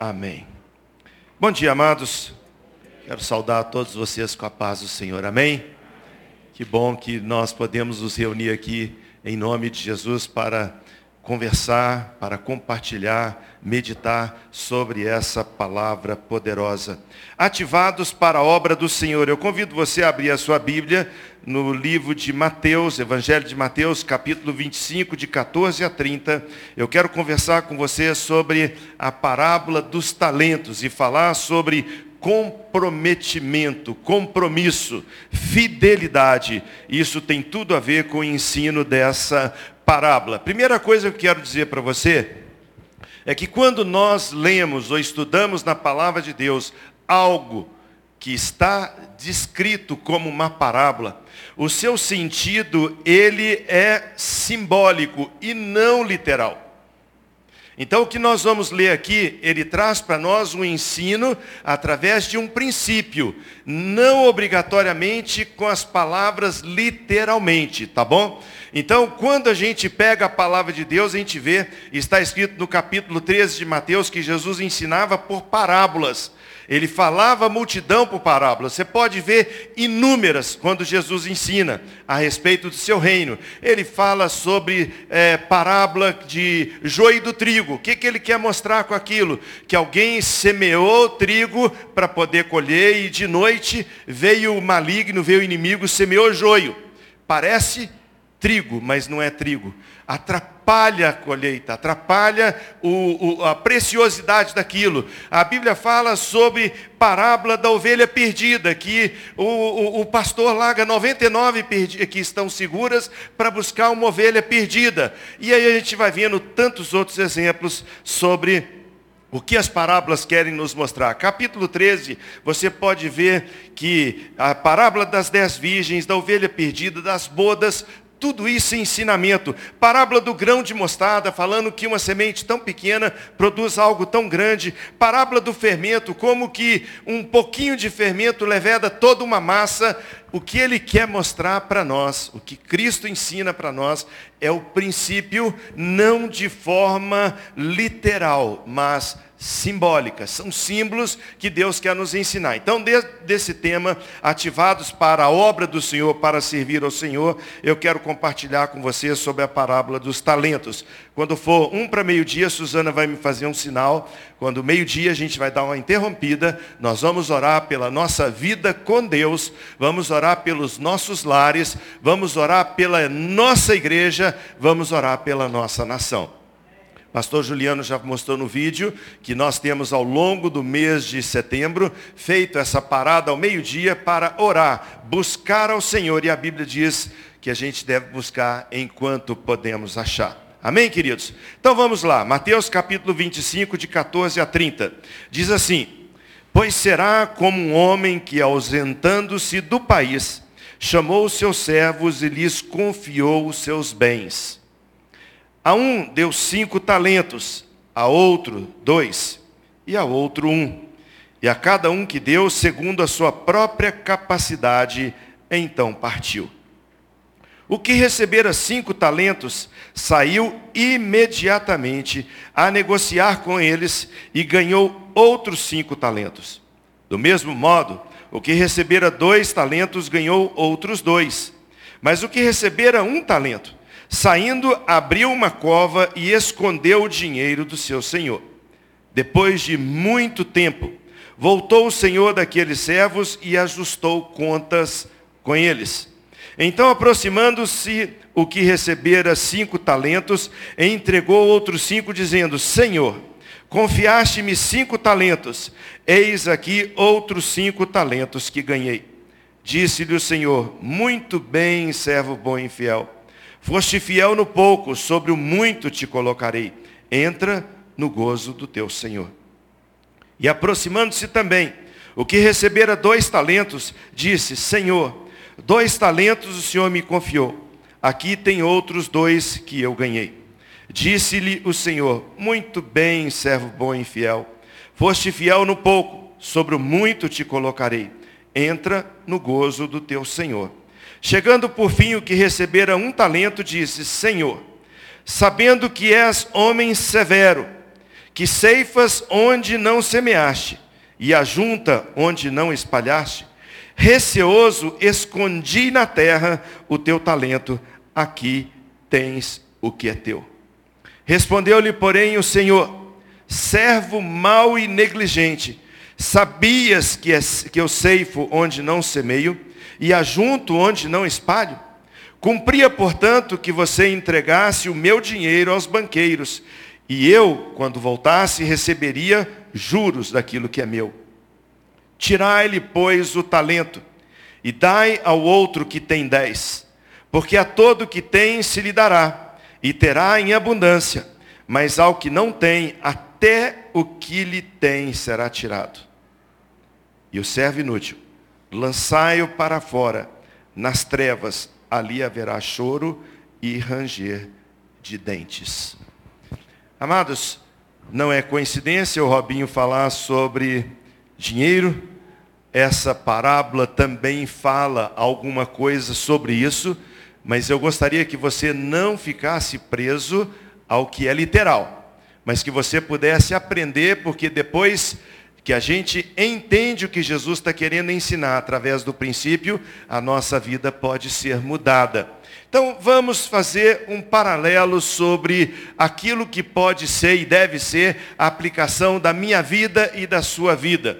Amém. Bom dia, amados. Quero saudar a todos vocês com a paz do Senhor. Amém. Que bom que nós podemos nos reunir aqui em nome de Jesus para conversar, para compartilhar, meditar sobre essa palavra poderosa. Ativados para a obra do Senhor. Eu convido você a abrir a sua Bíblia no livro de Mateus, Evangelho de Mateus, capítulo 25, de 14 a 30. Eu quero conversar com você sobre a parábola dos talentos e falar sobre comprometimento, compromisso, fidelidade. Isso tem tudo a ver com o ensino dessa parábola. Primeira coisa que eu quero dizer para você é que quando nós lemos ou estudamos na palavra de Deus algo que está descrito como uma parábola, o seu sentido ele é simbólico e não literal. Então o que nós vamos ler aqui, ele traz para nós um ensino através de um princípio, não obrigatoriamente com as palavras literalmente, tá bom? Então, quando a gente pega a palavra de Deus, a gente vê, está escrito no capítulo 13 de Mateus, que Jesus ensinava por parábolas. Ele falava a multidão por parábolas. Você pode ver inúmeras quando Jesus ensina a respeito do seu reino. Ele fala sobre é, parábola de joio do trigo. O que, que ele quer mostrar com aquilo? Que alguém semeou trigo para poder colher e de noite veio o maligno, veio o inimigo, semeou joio. Parece trigo, mas não é trigo. Atrapalha a colheita, atrapalha o, o, a preciosidade daquilo. A Bíblia fala sobre parábola da ovelha perdida, que o, o pastor larga 99 que estão seguras para buscar uma ovelha perdida. E aí a gente vai vendo tantos outros exemplos sobre o que as parábolas querem nos mostrar? Capítulo 13, você pode ver que a parábola das dez virgens, da ovelha perdida, das bodas, tudo isso é ensinamento. Parábola do grão de mostarda, falando que uma semente tão pequena produz algo tão grande. Parábola do fermento, como que um pouquinho de fermento leveda toda uma massa. O que ele quer mostrar para nós, o que Cristo ensina para nós, é o princípio não de forma literal, mas simbólicas, são símbolos que Deus quer nos ensinar. Então, desse tema, ativados para a obra do Senhor, para servir ao Senhor, eu quero compartilhar com vocês sobre a parábola dos talentos. Quando for um para meio-dia, Suzana vai me fazer um sinal. Quando meio-dia a gente vai dar uma interrompida, nós vamos orar pela nossa vida com Deus, vamos orar pelos nossos lares, vamos orar pela nossa igreja, vamos orar pela nossa nação. Pastor Juliano já mostrou no vídeo que nós temos ao longo do mês de setembro feito essa parada ao meio-dia para orar, buscar ao Senhor. E a Bíblia diz que a gente deve buscar enquanto podemos achar. Amém, queridos? Então vamos lá. Mateus capítulo 25, de 14 a 30. Diz assim: Pois será como um homem que, ausentando-se do país, chamou os seus servos e lhes confiou os seus bens. A um deu cinco talentos, a outro dois, e a outro um. E a cada um que deu segundo a sua própria capacidade, então partiu. O que recebera cinco talentos saiu imediatamente a negociar com eles e ganhou outros cinco talentos. Do mesmo modo, o que recebera dois talentos ganhou outros dois. Mas o que recebera um talento Saindo, abriu uma cova e escondeu o dinheiro do seu senhor. Depois de muito tempo, voltou o senhor daqueles servos e ajustou contas com eles. Então, aproximando-se o que recebera cinco talentos, entregou outros cinco, dizendo: Senhor, confiaste-me cinco talentos, eis aqui outros cinco talentos que ganhei. Disse-lhe o Senhor: Muito bem, servo bom e fiel. Foste fiel no pouco, sobre o muito te colocarei. Entra no gozo do teu Senhor. E aproximando-se também, o que recebera dois talentos, disse: Senhor, dois talentos o Senhor me confiou. Aqui tem outros dois que eu ganhei. Disse-lhe o Senhor: Muito bem, servo bom e fiel. Foste fiel no pouco, sobre o muito te colocarei. Entra no gozo do teu Senhor. Chegando por fim o que recebera um talento, disse: Senhor, sabendo que és homem severo, que ceifas onde não semeaste, e ajunta onde não espalhaste, receoso escondi na terra o teu talento, aqui tens o que é teu. Respondeu-lhe, porém, o Senhor, servo mau e negligente, sabias que, é, que eu ceifo onde não semeio, e ajunto onde não espalho? Cumpria, portanto, que você entregasse o meu dinheiro aos banqueiros, e eu, quando voltasse, receberia juros daquilo que é meu. Tirai-lhe, pois, o talento, e dai ao outro que tem dez, porque a todo que tem se lhe dará, e terá em abundância, mas ao que não tem, até o que lhe tem será tirado. E o servo inútil, lançai-o para fora, nas trevas, ali haverá choro e ranger de dentes. Amados, não é coincidência o Robinho falar sobre dinheiro. Essa parábola também fala alguma coisa sobre isso, mas eu gostaria que você não ficasse preso ao que é literal, mas que você pudesse aprender, porque depois que a gente entende o que Jesus está querendo ensinar através do princípio, a nossa vida pode ser mudada. Então vamos fazer um paralelo sobre aquilo que pode ser e deve ser a aplicação da minha vida e da sua vida.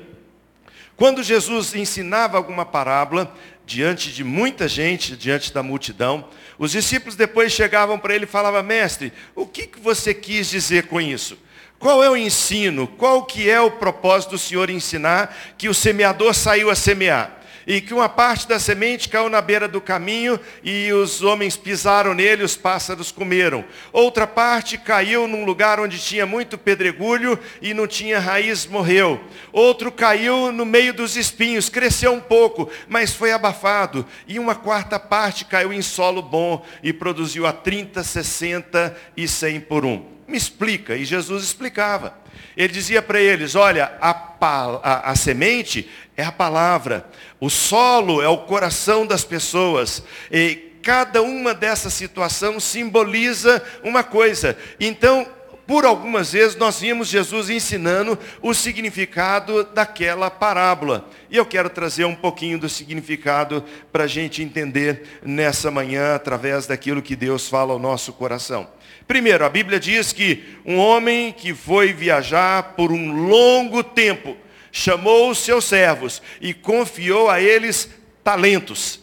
Quando Jesus ensinava alguma parábola, diante de muita gente, diante da multidão, os discípulos depois chegavam para ele e falavam, mestre, o que, que você quis dizer com isso? Qual é o ensino? Qual que é o propósito do Senhor ensinar que o semeador saiu a semear? E que uma parte da semente caiu na beira do caminho e os homens pisaram nele, os pássaros comeram. Outra parte caiu num lugar onde tinha muito pedregulho e não tinha raiz, morreu. Outro caiu no meio dos espinhos, cresceu um pouco, mas foi abafado. E uma quarta parte caiu em solo bom e produziu a 30, 60 e 100 por um me explica. E Jesus explicava. Ele dizia para eles: olha, a, a, a, semente é a palavra, o solo é o coração das pessoas. E cada uma dessas situações simboliza uma coisa. Então, por algumas vezes nós vimos Jesus ensinando o significado daquela parábola. E eu quero trazer um pouquinho do significado para a gente entender nessa manhã, através daquilo que Deus fala ao nosso coração. Primeiro, a Bíblia diz que um homem que foi viajar por um longo tempo, chamou os seus servos e confiou a eles talentos.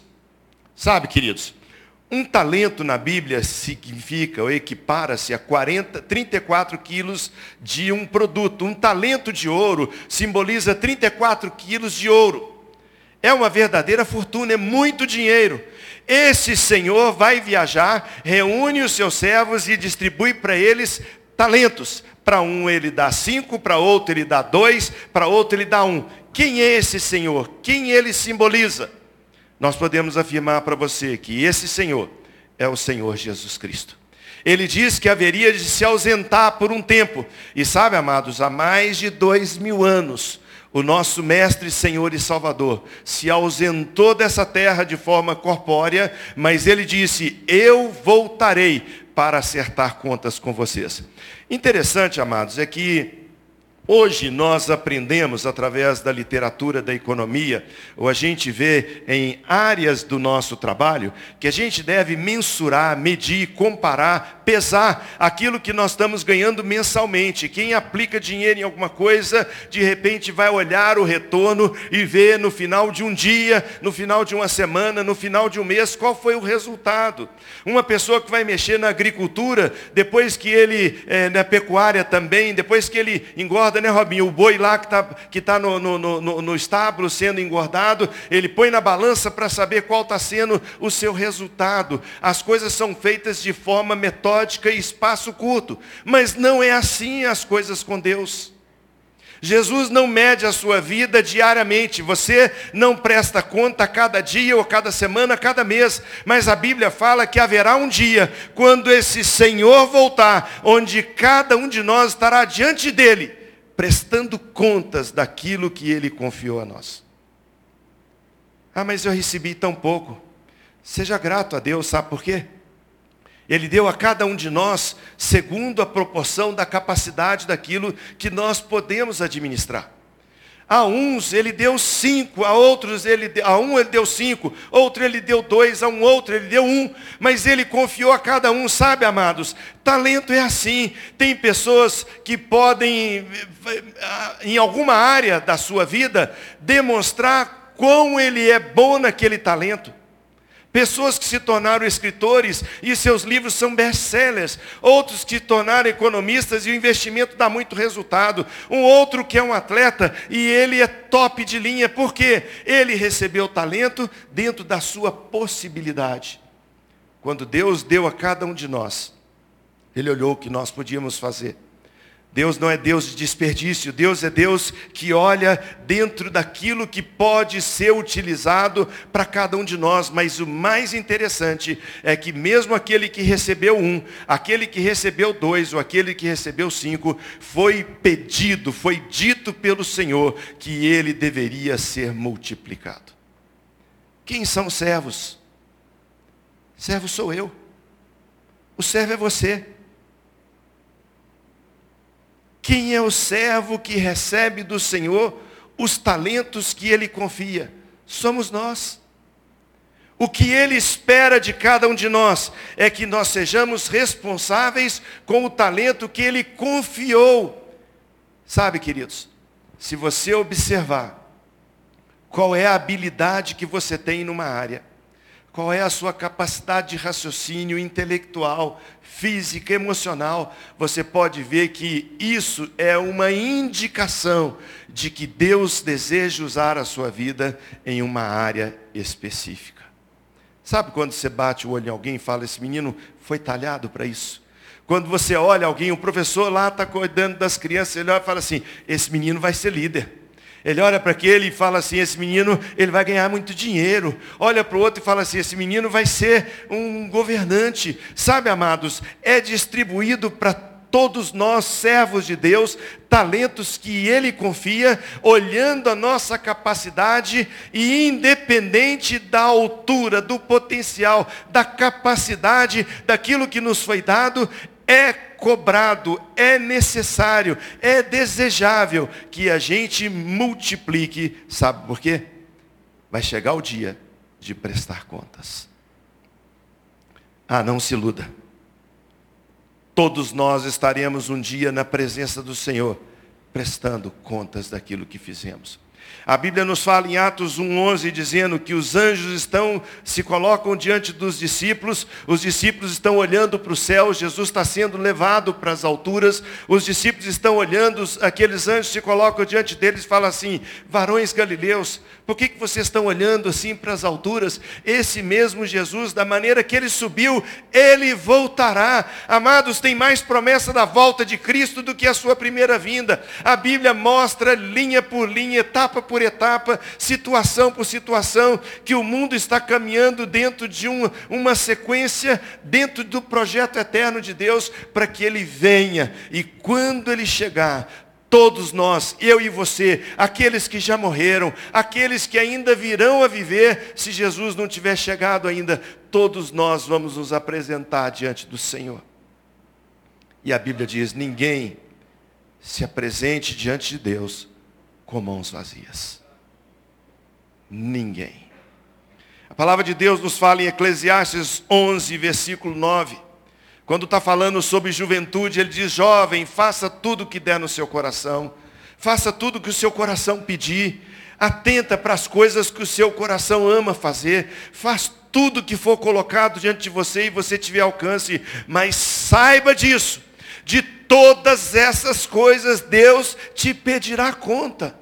Sabe, queridos, um talento na Bíblia significa ou equipara-se a 40, 34 quilos de um produto. Um talento de ouro simboliza 34 quilos de ouro. É uma verdadeira fortuna, é muito dinheiro. Esse senhor vai viajar, reúne os seus servos e distribui para eles talentos. Para um ele dá cinco, para outro ele dá dois, para outro ele dá um. Quem é esse senhor? Quem ele simboliza? Nós podemos afirmar para você que esse senhor é o Senhor Jesus Cristo. Ele diz que haveria de se ausentar por um tempo. E sabe, amados, há mais de dois mil anos, o nosso Mestre, Senhor e Salvador, se ausentou dessa terra de forma corpórea, mas ele disse: Eu voltarei para acertar contas com vocês. Interessante, amados, é que Hoje nós aprendemos através da literatura da economia, ou a gente vê em áreas do nosso trabalho, que a gente deve mensurar, medir, comparar, pesar aquilo que nós estamos ganhando mensalmente. Quem aplica dinheiro em alguma coisa, de repente vai olhar o retorno e ver no final de um dia, no final de uma semana, no final de um mês, qual foi o resultado. Uma pessoa que vai mexer na agricultura, depois que ele, é, na pecuária também, depois que ele engorda engorda, né, Robinho? O boi lá que está que tá no, no, no, no estábulo sendo engordado, ele põe na balança para saber qual está sendo o seu resultado. As coisas são feitas de forma metódica e espaço curto. Mas não é assim as coisas com Deus. Jesus não mede a sua vida diariamente, você não presta conta a cada dia ou cada semana, cada mês, mas a Bíblia fala que haverá um dia quando esse Senhor voltar, onde cada um de nós estará diante dele, prestando contas daquilo que ele confiou a nós. Ah, mas eu recebi tão pouco. Seja grato a Deus, sabe por quê? Ele deu a cada um de nós segundo a proporção da capacidade daquilo que nós podemos administrar. A uns ele deu cinco, a outros ele a um ele deu cinco, outro ele deu dois, a um outro ele deu um, mas ele confiou a cada um, sabe, amados? Talento é assim. Tem pessoas que podem, em alguma área da sua vida, demonstrar quão ele é bom naquele talento. Pessoas que se tornaram escritores e seus livros são best-sellers. Outros que se tornaram economistas e o investimento dá muito resultado. Um outro que é um atleta e ele é top de linha, porque ele recebeu talento dentro da sua possibilidade. Quando Deus deu a cada um de nós, Ele olhou o que nós podíamos fazer Deus não é Deus de desperdício, Deus é Deus que olha dentro daquilo que pode ser utilizado para cada um de nós, mas o mais interessante é que mesmo aquele que recebeu um, aquele que recebeu dois, ou aquele que recebeu cinco, foi pedido, foi dito pelo Senhor que ele deveria ser multiplicado. Quem são os servos? Servo sou eu. O servo é você. Quem é o servo que recebe do Senhor os talentos que ele confia? Somos nós. O que ele espera de cada um de nós é que nós sejamos responsáveis com o talento que ele confiou. Sabe, queridos, se você observar qual é a habilidade que você tem numa área, qual é a sua capacidade de raciocínio intelectual, física, emocional? Você pode ver que isso é uma indicação de que Deus deseja usar a sua vida em uma área específica. Sabe quando você bate o olho em alguém e fala, esse menino foi talhado para isso? Quando você olha alguém, o professor lá está cuidando das crianças, ele olha e fala assim, esse menino vai ser líder. Ele olha para aquele e fala assim: esse menino ele vai ganhar muito dinheiro. Olha para o outro e fala assim: esse menino vai ser um governante. Sabe, amados, é distribuído para todos nós, servos de Deus, talentos que Ele confia, olhando a nossa capacidade e independente da altura, do potencial, da capacidade, daquilo que nos foi dado, é cobrado, é necessário, é desejável que a gente multiplique. Sabe por quê? Vai chegar o dia de prestar contas. Ah, não se iluda. Todos nós estaremos um dia na presença do Senhor, prestando contas daquilo que fizemos. A Bíblia nos fala em Atos 1:11 dizendo que os anjos estão se colocam diante dos discípulos, os discípulos estão olhando para o céu, Jesus está sendo levado para as alturas, os discípulos estão olhando, aqueles anjos se colocam diante deles e falam assim: "Varões galileus, por que, que vocês estão olhando assim para as alturas? Esse mesmo Jesus, da maneira que ele subiu, ele voltará. Amados, tem mais promessa da volta de Cristo do que a sua primeira vinda. A Bíblia mostra linha por linha, etapa por etapa, situação por situação, que o mundo está caminhando dentro de uma, uma sequência, dentro do projeto eterno de Deus, para que ele venha. E quando ele chegar, Todos nós, eu e você, aqueles que já morreram, aqueles que ainda virão a viver, se Jesus não tiver chegado ainda, todos nós vamos nos apresentar diante do Senhor. E a Bíblia diz: ninguém se apresente diante de Deus com mãos vazias. Ninguém. A palavra de Deus nos fala em Eclesiastes 11, versículo 9. Quando está falando sobre juventude, ele diz: jovem, faça tudo o que der no seu coração, faça tudo o que o seu coração pedir, atenta para as coisas que o seu coração ama fazer, faz tudo que for colocado diante de você e você tiver alcance, mas saiba disso, de todas essas coisas Deus te pedirá conta.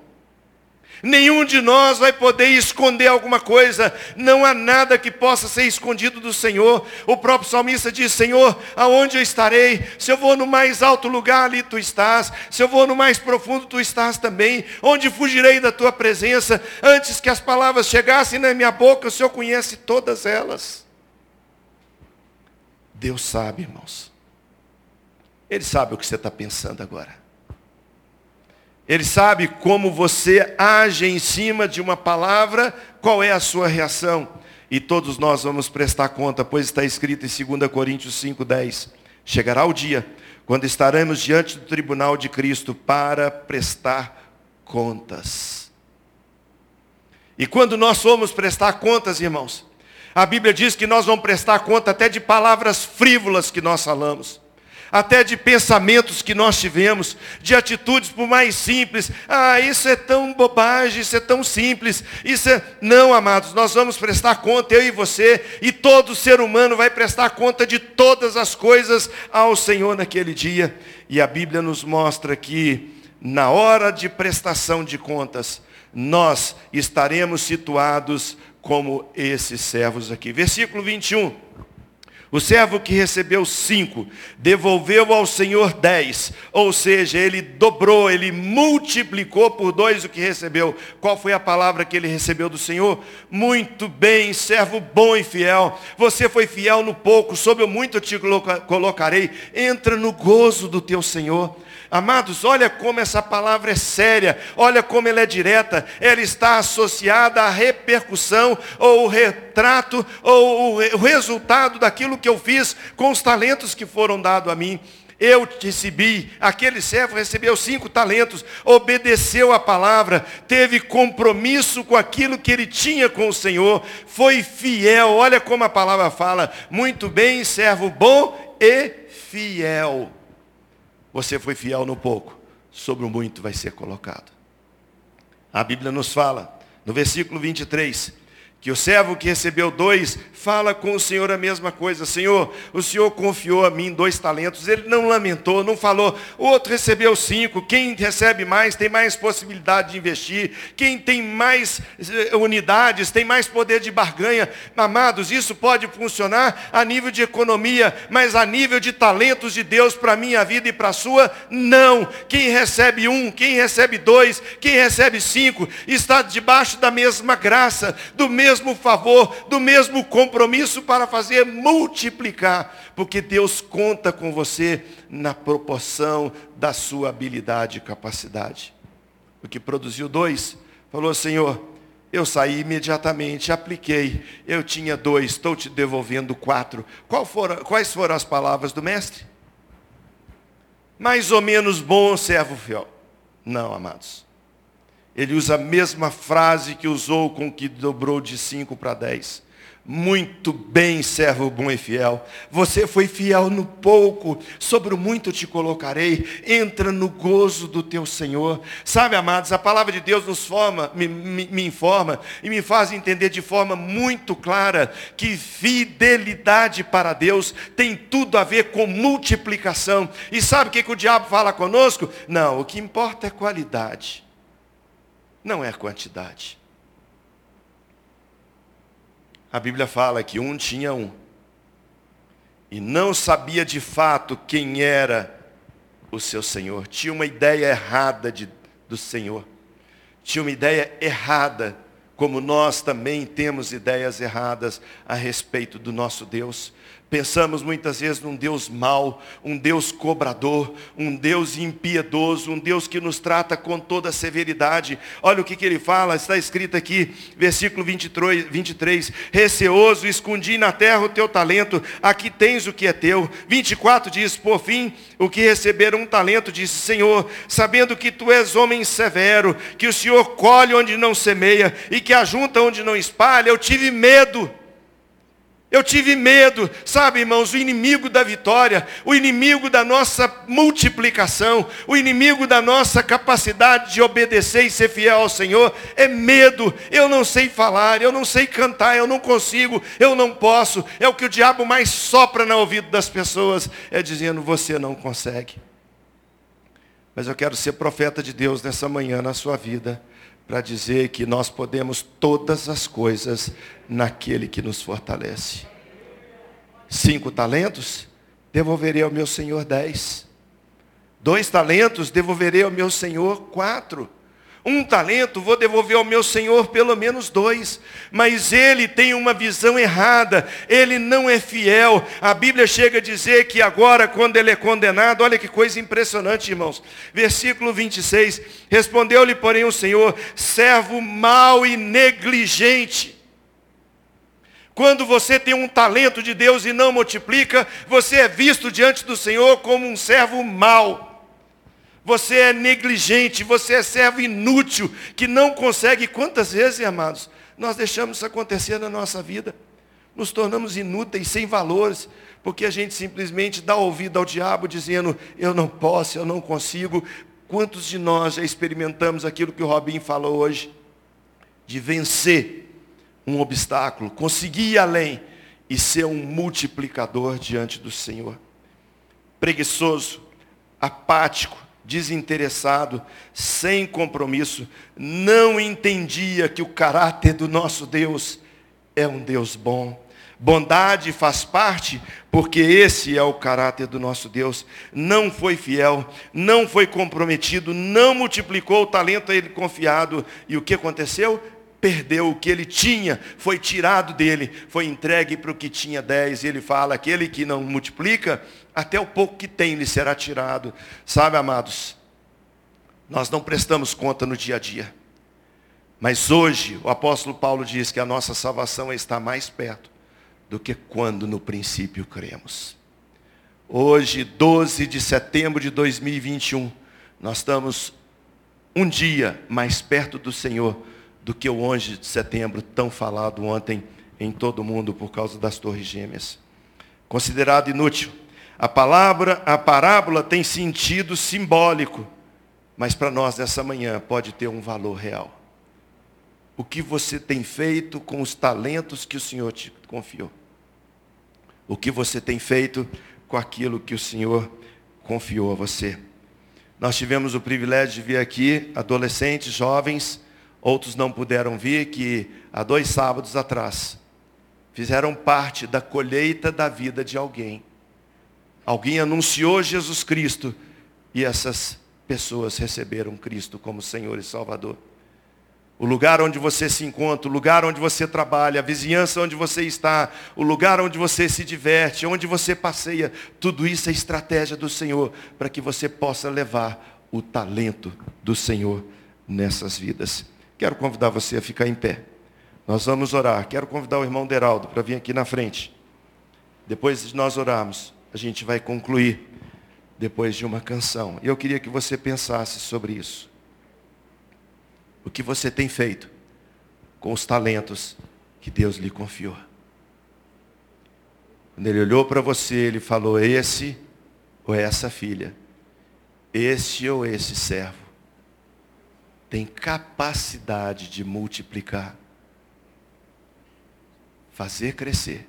Nenhum de nós vai poder esconder alguma coisa. Não há nada que possa ser escondido do Senhor. O próprio salmista diz: Senhor, aonde eu estarei? Se eu vou no mais alto lugar, ali tu estás. Se eu vou no mais profundo, tu estás também. Onde fugirei da tua presença? Antes que as palavras chegassem na minha boca, o Senhor conhece todas elas. Deus sabe, irmãos. Ele sabe o que você está pensando agora. Ele sabe como você age em cima de uma palavra, qual é a sua reação. e todos nós vamos prestar conta, pois está escrito em 2 Coríntios 5,10. Chegará o dia quando estaremos diante do tribunal de Cristo para prestar contas. E quando nós formos prestar contas, irmãos, a Bíblia diz que nós vamos prestar conta até de palavras frívolas que nós falamos até de pensamentos que nós tivemos, de atitudes por mais simples. Ah, isso é tão bobagem, isso é tão simples. Isso é não, amados, nós vamos prestar conta eu e você e todo ser humano vai prestar conta de todas as coisas ao Senhor naquele dia. E a Bíblia nos mostra que na hora de prestação de contas, nós estaremos situados como esses servos aqui. Versículo 21. O servo que recebeu cinco, devolveu ao Senhor dez. Ou seja, ele dobrou, ele multiplicou por dois o que recebeu. Qual foi a palavra que ele recebeu do Senhor? Muito bem, servo bom e fiel. Você foi fiel no pouco, sobre o muito eu te colocarei. Entra no gozo do teu Senhor. Amados, olha como essa palavra é séria, olha como ela é direta, ela está associada à repercussão, ou o retrato, ou o resultado daquilo que eu fiz com os talentos que foram dados a mim. Eu recebi, aquele servo recebeu cinco talentos, obedeceu a palavra, teve compromisso com aquilo que ele tinha com o Senhor, foi fiel. Olha como a palavra fala: muito bem, servo bom e fiel. Você foi fiel no pouco, sobre o muito vai ser colocado. A Bíblia nos fala, no versículo 23, que o servo que recebeu dois fala com o Senhor a mesma coisa. Senhor, o Senhor confiou a mim dois talentos. Ele não lamentou, não falou. O outro recebeu cinco. Quem recebe mais tem mais possibilidade de investir. Quem tem mais eh, unidades tem mais poder de barganha. Amados, isso pode funcionar a nível de economia, mas a nível de talentos de Deus para a minha vida e para a sua, não. Quem recebe um, quem recebe dois, quem recebe cinco, está debaixo da mesma graça, do mesmo mesmo favor, do mesmo compromisso para fazer multiplicar, porque Deus conta com você na proporção da sua habilidade e capacidade. O que produziu dois, falou: Senhor, eu saí imediatamente, apliquei, eu tinha dois, estou te devolvendo quatro. Foram, quais foram as palavras do mestre? Mais ou menos bom servo fiel. Não, amados. Ele usa a mesma frase que usou com que dobrou de 5 para 10. Muito bem, servo bom e fiel. Você foi fiel no pouco, sobre o muito te colocarei. Entra no gozo do teu Senhor. Sabe, amados, a palavra de Deus nos forma, me, me, me informa e me faz entender de forma muito clara que fidelidade para Deus tem tudo a ver com multiplicação. E sabe o que, que o diabo fala conosco? Não, o que importa é qualidade não é quantidade. A Bíblia fala que um tinha um. E não sabia de fato quem era o seu Senhor. Tinha uma ideia errada de, do Senhor. Tinha uma ideia errada, como nós também temos ideias erradas a respeito do nosso Deus. Pensamos muitas vezes num Deus mau, um Deus cobrador, um Deus impiedoso, um Deus que nos trata com toda severidade. Olha o que, que ele fala, está escrito aqui, versículo 23, 23, receoso, escondi na terra o teu talento, aqui tens o que é teu. 24 diz, por fim, o que receberam um talento, disse, Senhor, sabendo que tu és homem severo, que o Senhor colhe onde não semeia e que ajunta onde não espalha, eu tive medo. Eu tive medo, sabe, irmãos, o inimigo da vitória, o inimigo da nossa multiplicação, o inimigo da nossa capacidade de obedecer e ser fiel ao Senhor é medo. Eu não sei falar, eu não sei cantar, eu não consigo, eu não posso. É o que o diabo mais sopra no ouvido das pessoas, é dizendo: você não consegue. Mas eu quero ser profeta de Deus nessa manhã na sua vida para dizer que nós podemos todas as coisas naquele que nos fortalece. Cinco talentos, devolverei ao meu Senhor dez. Dois talentos, devolverei ao meu Senhor quatro. Um talento, vou devolver ao meu Senhor pelo menos dois. Mas ele tem uma visão errada, ele não é fiel. A Bíblia chega a dizer que agora, quando ele é condenado, olha que coisa impressionante, irmãos. Versículo 26: Respondeu-lhe, porém, o Senhor, servo mau e negligente. Quando você tem um talento de Deus e não multiplica, você é visto diante do Senhor como um servo mau. Você é negligente, você é servo inútil, que não consegue. Quantas vezes, amados, nós deixamos isso acontecer na nossa vida? Nos tornamos inúteis, sem valores, porque a gente simplesmente dá ouvido ao diabo dizendo, eu não posso, eu não consigo. Quantos de nós já experimentamos aquilo que o Robin falou hoje? De vencer um obstáculo, conseguir ir além e ser um multiplicador diante do Senhor. Preguiçoso, apático, desinteressado, sem compromisso, não entendia que o caráter do nosso Deus é um Deus bom. Bondade faz parte, porque esse é o caráter do nosso Deus. Não foi fiel, não foi comprometido, não multiplicou o talento a ele confiado. E o que aconteceu? Perdeu o que ele tinha, foi tirado dele, foi entregue para o que tinha dez. E ele fala, aquele que não multiplica, até o pouco que tem lhe será tirado. Sabe, amados, nós não prestamos conta no dia a dia. Mas hoje, o apóstolo Paulo diz que a nossa salvação está mais perto do que quando no princípio cremos. Hoje, 12 de setembro de 2021, nós estamos um dia mais perto do Senhor do que o 11 de setembro, tão falado ontem em todo o mundo por causa das torres gêmeas. Considerado inútil. A palavra, a parábola tem sentido simbólico, mas para nós nessa manhã pode ter um valor real. O que você tem feito com os talentos que o Senhor te confiou? O que você tem feito com aquilo que o Senhor confiou a você? Nós tivemos o privilégio de vir aqui, adolescentes, jovens, Outros não puderam vir, que há dois sábados atrás fizeram parte da colheita da vida de alguém. Alguém anunciou Jesus Cristo e essas pessoas receberam Cristo como Senhor e Salvador. O lugar onde você se encontra, o lugar onde você trabalha, a vizinhança onde você está, o lugar onde você se diverte, onde você passeia, tudo isso é estratégia do Senhor para que você possa levar o talento do Senhor nessas vidas. Quero convidar você a ficar em pé. Nós vamos orar. Quero convidar o irmão Deraldo para vir aqui na frente. Depois de nós orarmos, a gente vai concluir depois de uma canção. E eu queria que você pensasse sobre isso. O que você tem feito com os talentos que Deus lhe confiou? Quando ele olhou para você, ele falou: esse ou essa filha, esse ou esse servo tem capacidade de multiplicar, fazer crescer.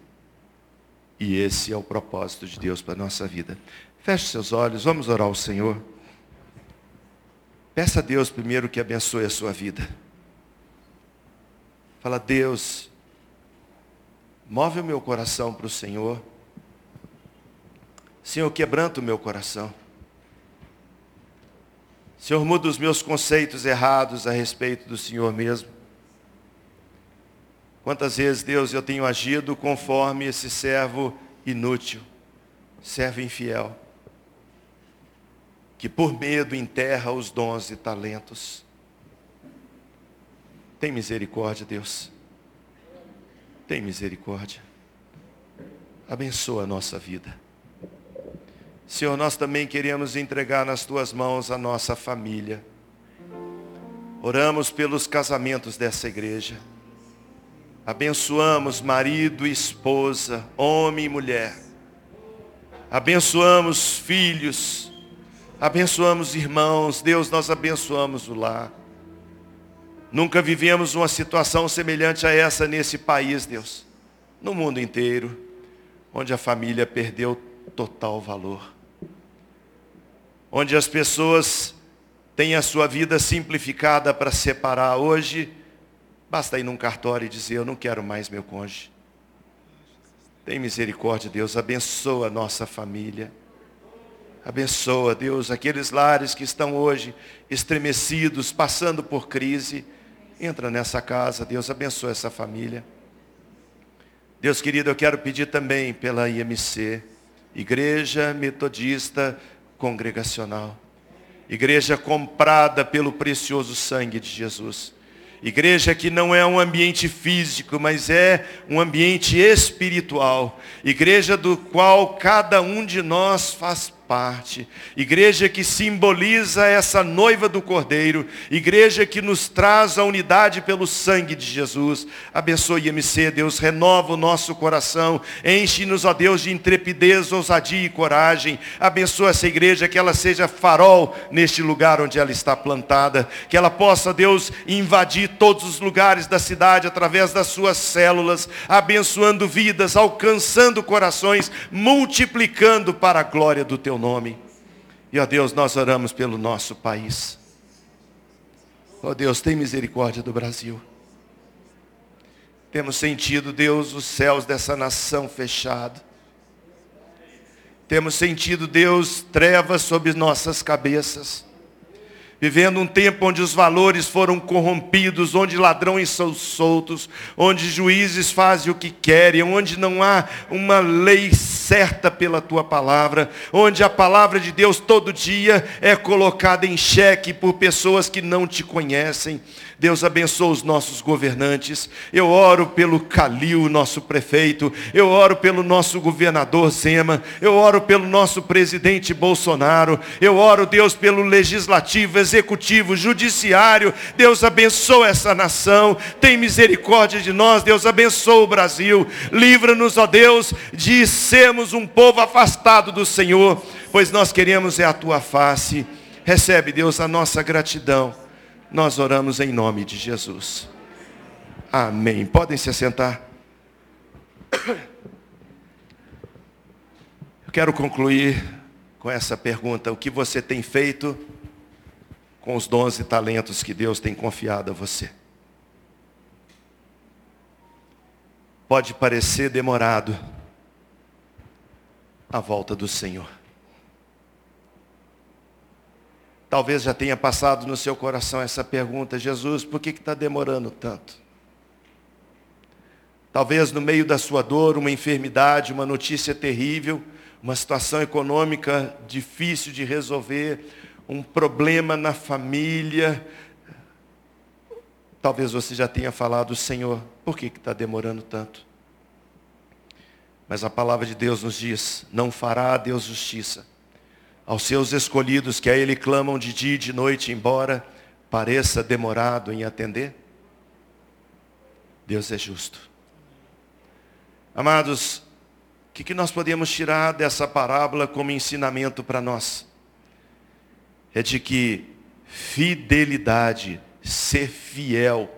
E esse é o propósito de Deus para a nossa vida. Feche seus olhos, vamos orar ao Senhor. Peça a Deus primeiro que abençoe a sua vida. Fala, Deus, move o meu coração para o Senhor. Senhor, quebranta o meu coração. Senhor, muda os meus conceitos errados a respeito do Senhor mesmo. Quantas vezes, Deus, eu tenho agido conforme esse servo inútil, servo infiel, que por medo enterra os dons e talentos. Tem misericórdia, Deus. Tem misericórdia. Abençoa a nossa vida. Senhor, nós também queremos entregar nas tuas mãos a nossa família. Oramos pelos casamentos dessa igreja. Abençoamos marido e esposa, homem e mulher. Abençoamos filhos. Abençoamos irmãos. Deus, nós abençoamos o lar. Nunca vivemos uma situação semelhante a essa nesse país, Deus. No mundo inteiro, onde a família perdeu total valor onde as pessoas têm a sua vida simplificada para separar. Hoje, basta ir num cartório e dizer: Eu não quero mais meu cônjuge. Tem misericórdia, Deus, abençoa a nossa família. Abençoa, Deus, aqueles lares que estão hoje estremecidos, passando por crise. Entra nessa casa, Deus, abençoa essa família. Deus querido, eu quero pedir também pela IMC, Igreja Metodista congregacional. Igreja comprada pelo precioso sangue de Jesus. Igreja que não é um ambiente físico, mas é um ambiente espiritual. Igreja do qual cada um de nós faz parte. Igreja que simboliza essa noiva do Cordeiro. Igreja que nos traz a unidade pelo sangue de Jesus. Abençoe MC, Deus, renova o nosso coração. Enche-nos, ó Deus, de intrepidez, ousadia e coragem. Abençoa essa igreja, que ela seja farol neste lugar onde ela está plantada. Que ela possa, Deus, invadir todos os lugares da cidade através das suas células, abençoando vidas, alcançando corações, multiplicando para a glória do teu teu nome. E, ó Deus, nós oramos pelo nosso país. Ó Deus, tem misericórdia do Brasil. Temos sentido, Deus, os céus dessa nação fechados. Temos sentido, Deus, trevas sobre nossas cabeças vivendo um tempo onde os valores foram corrompidos, onde ladrões são soltos, onde juízes fazem o que querem, onde não há uma lei certa pela tua palavra, onde a palavra de Deus todo dia é colocada em xeque por pessoas que não te conhecem. Deus abençoe os nossos governantes. Eu oro pelo Calil, nosso prefeito. Eu oro pelo nosso governador Zema. Eu oro pelo nosso presidente Bolsonaro. Eu oro, Deus, pelo legislativo, executivo, judiciário. Deus abençoe essa nação. Tem misericórdia de nós. Deus abençoe o Brasil. Livra-nos, ó Deus, de sermos um povo afastado do Senhor, pois nós queremos é a tua face. Recebe, Deus, a nossa gratidão nós oramos em nome de Jesus. Amém. Podem se assentar. Eu quero concluir com essa pergunta: o que você tem feito com os dons e talentos que Deus tem confiado a você? Pode parecer demorado a volta do Senhor. Talvez já tenha passado no seu coração essa pergunta, Jesus, por que está demorando tanto? Talvez no meio da sua dor, uma enfermidade, uma notícia terrível, uma situação econômica difícil de resolver, um problema na família. Talvez você já tenha falado, Senhor, por que está demorando tanto? Mas a palavra de Deus nos diz: não fará Deus justiça aos seus escolhidos que a Ele clamam de dia e de noite, embora pareça demorado em atender? Deus é justo. Amados, o que, que nós podemos tirar dessa parábola como ensinamento para nós? É de que fidelidade, ser fiel,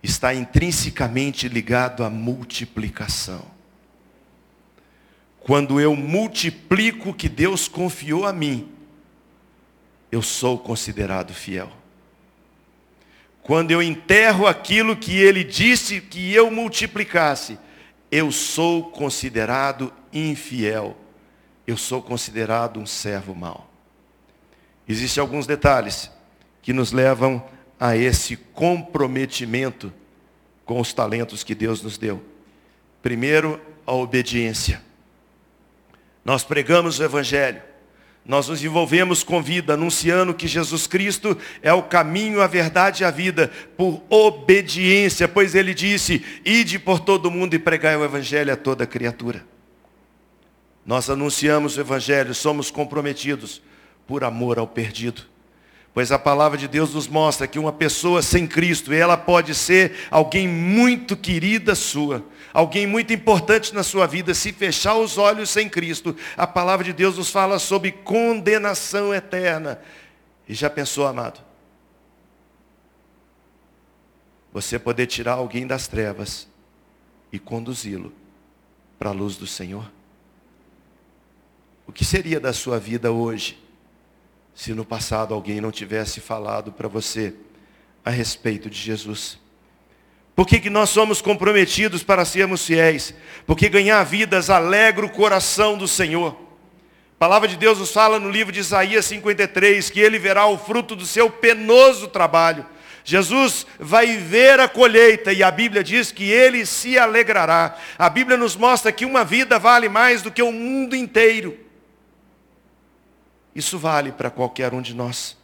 está intrinsecamente ligado à multiplicação. Quando eu multiplico o que Deus confiou a mim, eu sou considerado fiel. Quando eu enterro aquilo que Ele disse que eu multiplicasse, eu sou considerado infiel. Eu sou considerado um servo mau. Existem alguns detalhes que nos levam a esse comprometimento com os talentos que Deus nos deu. Primeiro, a obediência. Nós pregamos o Evangelho. Nós nos envolvemos com vida, anunciando que Jesus Cristo é o caminho, a verdade e a vida, por obediência, pois ele disse: Ide por todo mundo e pregai o Evangelho a toda criatura. Nós anunciamos o Evangelho, somos comprometidos por amor ao perdido. Pois a palavra de Deus nos mostra que uma pessoa sem Cristo, ela pode ser alguém muito querida sua, alguém muito importante na sua vida, se fechar os olhos sem Cristo, a palavra de Deus nos fala sobre condenação eterna. E já pensou, amado? Você poder tirar alguém das trevas e conduzi-lo para a luz do Senhor? O que seria da sua vida hoje, se no passado alguém não tivesse falado para você a respeito de Jesus? Por que, que nós somos comprometidos para sermos fiéis? Porque ganhar vidas alegra o coração do Senhor. A palavra de Deus nos fala no livro de Isaías 53 que ele verá o fruto do seu penoso trabalho. Jesus vai ver a colheita e a Bíblia diz que ele se alegrará. A Bíblia nos mostra que uma vida vale mais do que o mundo inteiro. Isso vale para qualquer um de nós.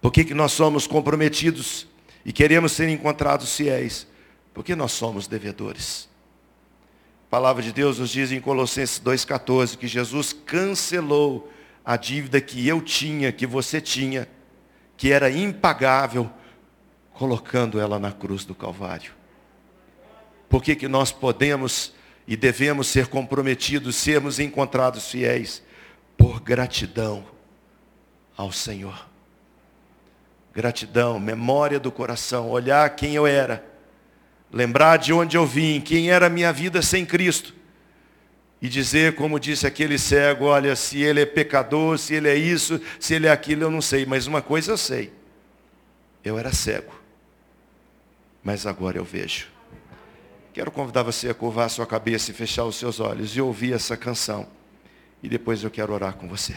Por que, que nós somos comprometidos e queremos ser encontrados fiéis, porque nós somos devedores. A palavra de Deus nos diz em Colossenses 2,14 que Jesus cancelou a dívida que eu tinha, que você tinha, que era impagável, colocando ela na cruz do Calvário. Por que, que nós podemos e devemos ser comprometidos, sermos encontrados fiéis? Por gratidão ao Senhor. Gratidão, memória do coração, olhar quem eu era, lembrar de onde eu vim, quem era a minha vida sem Cristo. E dizer, como disse aquele cego, olha, se ele é pecador, se ele é isso, se ele é aquilo, eu não sei, mas uma coisa eu sei. Eu era cego, mas agora eu vejo. Quero convidar você a curvar a sua cabeça e fechar os seus olhos e ouvir essa canção. E depois eu quero orar com você.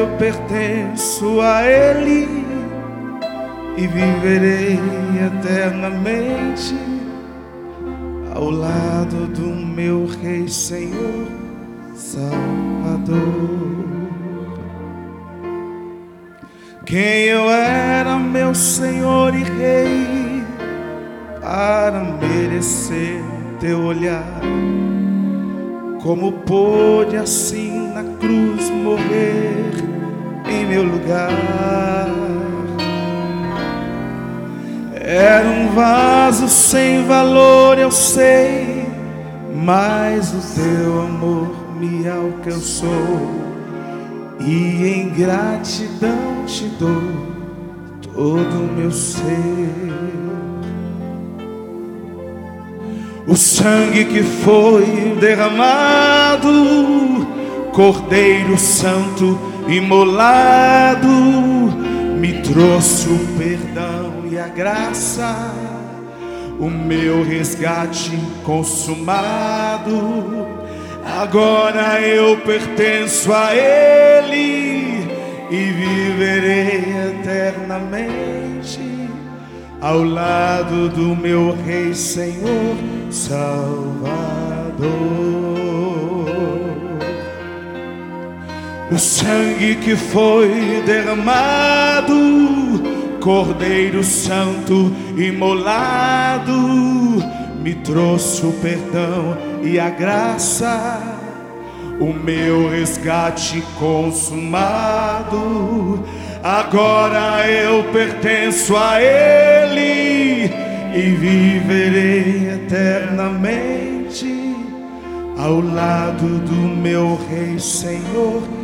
Eu pertenço a Ele e viverei eternamente ao lado do meu Rei Senhor Salvador. Quem eu era, meu Senhor e Rei, para merecer teu olhar. Como pôde assim na cruz morrer em meu lugar? Era um vaso sem valor, eu sei, mas o teu amor me alcançou e em gratidão te dou todo o meu ser. O sangue que foi derramado, Cordeiro Santo imolado, me trouxe o perdão e a graça, o meu resgate consumado Agora eu pertenço a Ele e viverei eternamente ao lado do meu Rei Senhor Salvador. O sangue que foi derramado, Cordeiro Santo imolado, me trouxe o perdão e a graça, o meu resgate consumado. Agora eu pertenço a Ele e viverei eternamente ao lado do meu Rei Senhor.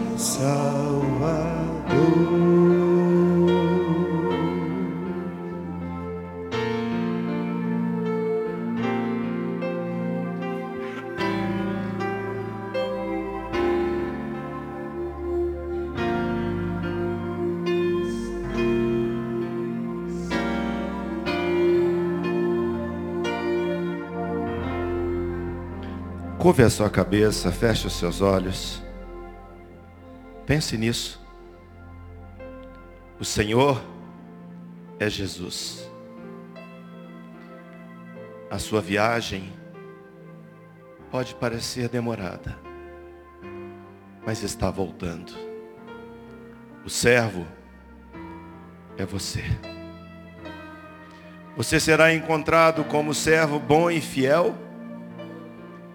Curve a sua cabeça, feche os seus olhos. Pense nisso. O Senhor é Jesus. A sua viagem pode parecer demorada, mas está voltando. O servo é você. Você será encontrado como servo bom e fiel,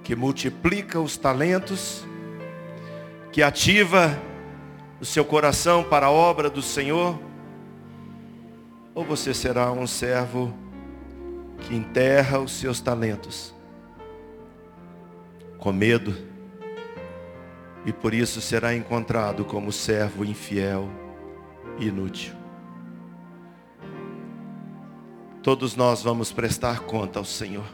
que multiplica os talentos, que ativa o seu coração para a obra do Senhor, ou você será um servo que enterra os seus talentos com medo e por isso será encontrado como servo infiel e inútil. Todos nós vamos prestar conta ao Senhor.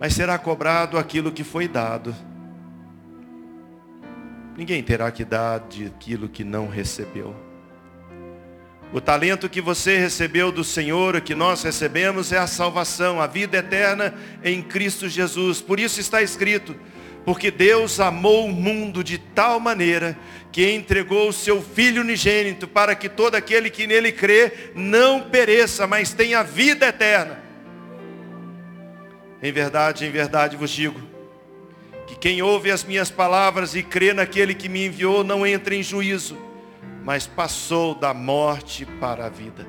Mas será cobrado aquilo que foi dado. Ninguém terá que dar de aquilo que não recebeu. O talento que você recebeu do Senhor, que nós recebemos, é a salvação, a vida eterna em Cristo Jesus. Por isso está escrito: porque Deus amou o mundo de tal maneira que entregou o seu Filho unigênito para que todo aquele que nele crê não pereça, mas tenha vida eterna. Em verdade, em verdade vos digo, que quem ouve as minhas palavras e crê naquele que me enviou não entra em juízo, mas passou da morte para a vida.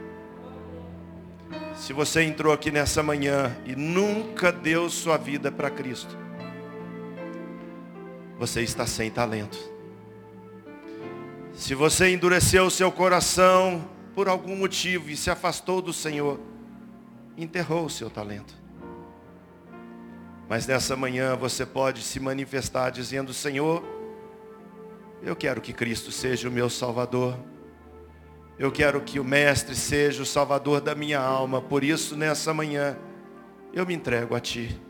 Se você entrou aqui nessa manhã e nunca deu sua vida para Cristo, você está sem talento. Se você endureceu o seu coração por algum motivo e se afastou do Senhor, enterrou o seu talento. Mas nessa manhã você pode se manifestar dizendo: Senhor, eu quero que Cristo seja o meu Salvador. Eu quero que o Mestre seja o Salvador da minha alma. Por isso, nessa manhã, eu me entrego a Ti.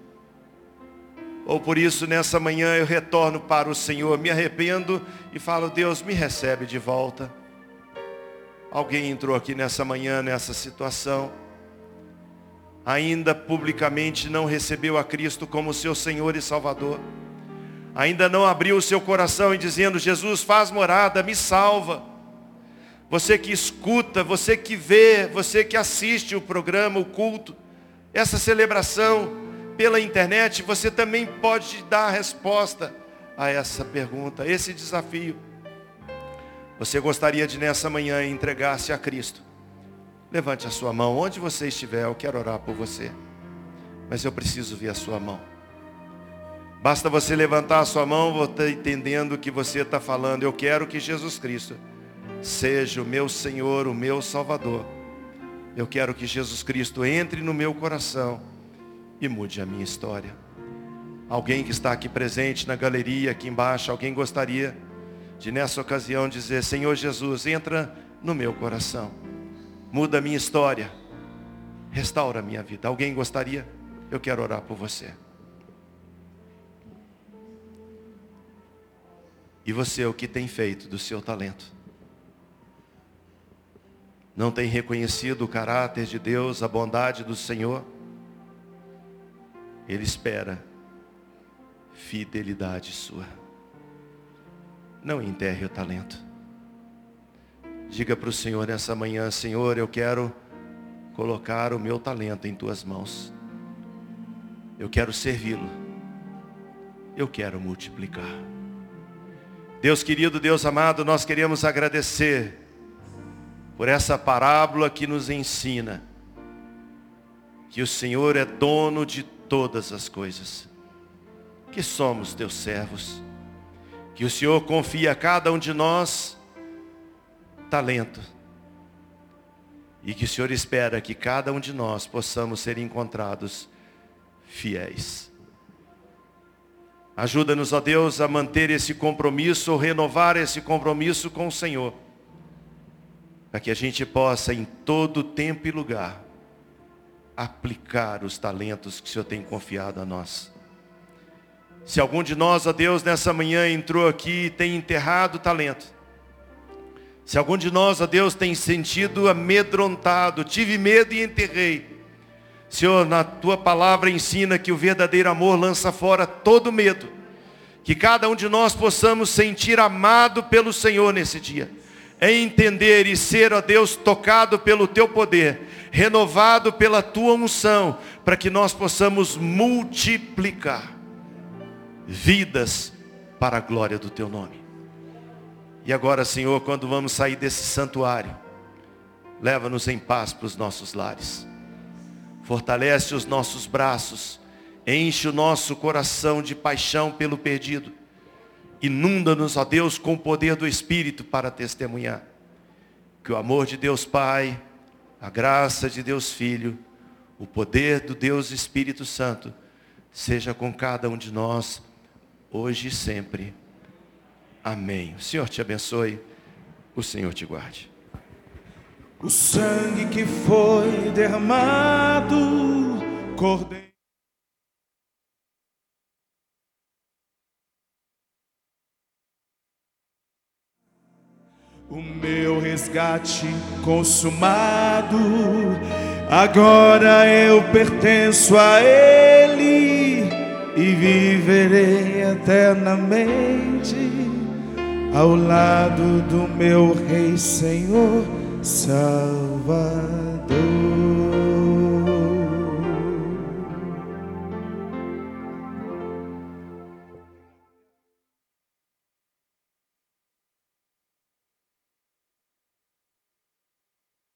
Ou por isso nessa manhã eu retorno para o Senhor, me arrependo e falo, Deus, me recebe de volta. Alguém entrou aqui nessa manhã, nessa situação, ainda publicamente não recebeu a Cristo como seu Senhor e Salvador, ainda não abriu o seu coração e dizendo, Jesus, faz morada, me salva. Você que escuta, você que vê, você que assiste o programa, o culto, essa celebração, pela internet, você também pode dar a resposta a essa pergunta, a esse desafio. Você gostaria de nessa manhã entregar-se a Cristo? Levante a sua mão, onde você estiver, eu quero orar por você. Mas eu preciso ver a sua mão. Basta você levantar a sua mão, vou estar entendendo que você está falando. Eu quero que Jesus Cristo seja o meu Senhor, o meu Salvador. Eu quero que Jesus Cristo entre no meu coração e mude a minha história. Alguém que está aqui presente na galeria, aqui embaixo, alguém gostaria de nessa ocasião dizer: Senhor Jesus, entra no meu coração, muda a minha história, restaura a minha vida. Alguém gostaria? Eu quero orar por você. E você, o que tem feito do seu talento? Não tem reconhecido o caráter de Deus, a bondade do Senhor? Ele espera fidelidade sua. Não enterre o talento. Diga para o Senhor nessa manhã, Senhor, eu quero colocar o meu talento em tuas mãos. Eu quero servi-lo. Eu quero multiplicar. Deus querido, Deus amado, nós queremos agradecer por essa parábola que nos ensina que o Senhor é dono de todas as coisas. Que somos teus servos. Que o Senhor confia a cada um de nós talento. E que o Senhor espera que cada um de nós possamos ser encontrados fiéis. Ajuda-nos, ó Deus, a manter esse compromisso, renovar esse compromisso com o Senhor. Para que a gente possa, em todo tempo e lugar, aplicar os talentos que o Senhor tem confiado a nós. Se algum de nós, ó Deus, nessa manhã entrou aqui e tem enterrado talento. Se algum de nós, ó Deus, tem sentido amedrontado, tive medo e enterrei. Senhor, na tua palavra ensina que o verdadeiro amor lança fora todo medo. Que cada um de nós possamos sentir amado pelo Senhor nesse dia. entender e ser, ó Deus, tocado pelo teu poder, renovado pela tua unção, para que nós possamos multiplicar vidas para a glória do teu nome. E agora, Senhor, quando vamos sair desse santuário, leva-nos em paz para os nossos lares. Fortalece os nossos braços, enche o nosso coração de paixão pelo perdido Inunda-nos, ó Deus, com o poder do Espírito para testemunhar. Que o amor de Deus Pai, a graça de Deus Filho, o poder do Deus Espírito Santo, seja com cada um de nós, hoje e sempre. Amém. O Senhor te abençoe, o Senhor te guarde. O sangue que foi derramado, cordeiro. O meu resgate consumado, agora eu pertenço a Ele e viverei eternamente ao lado do meu Rei Senhor Salvador.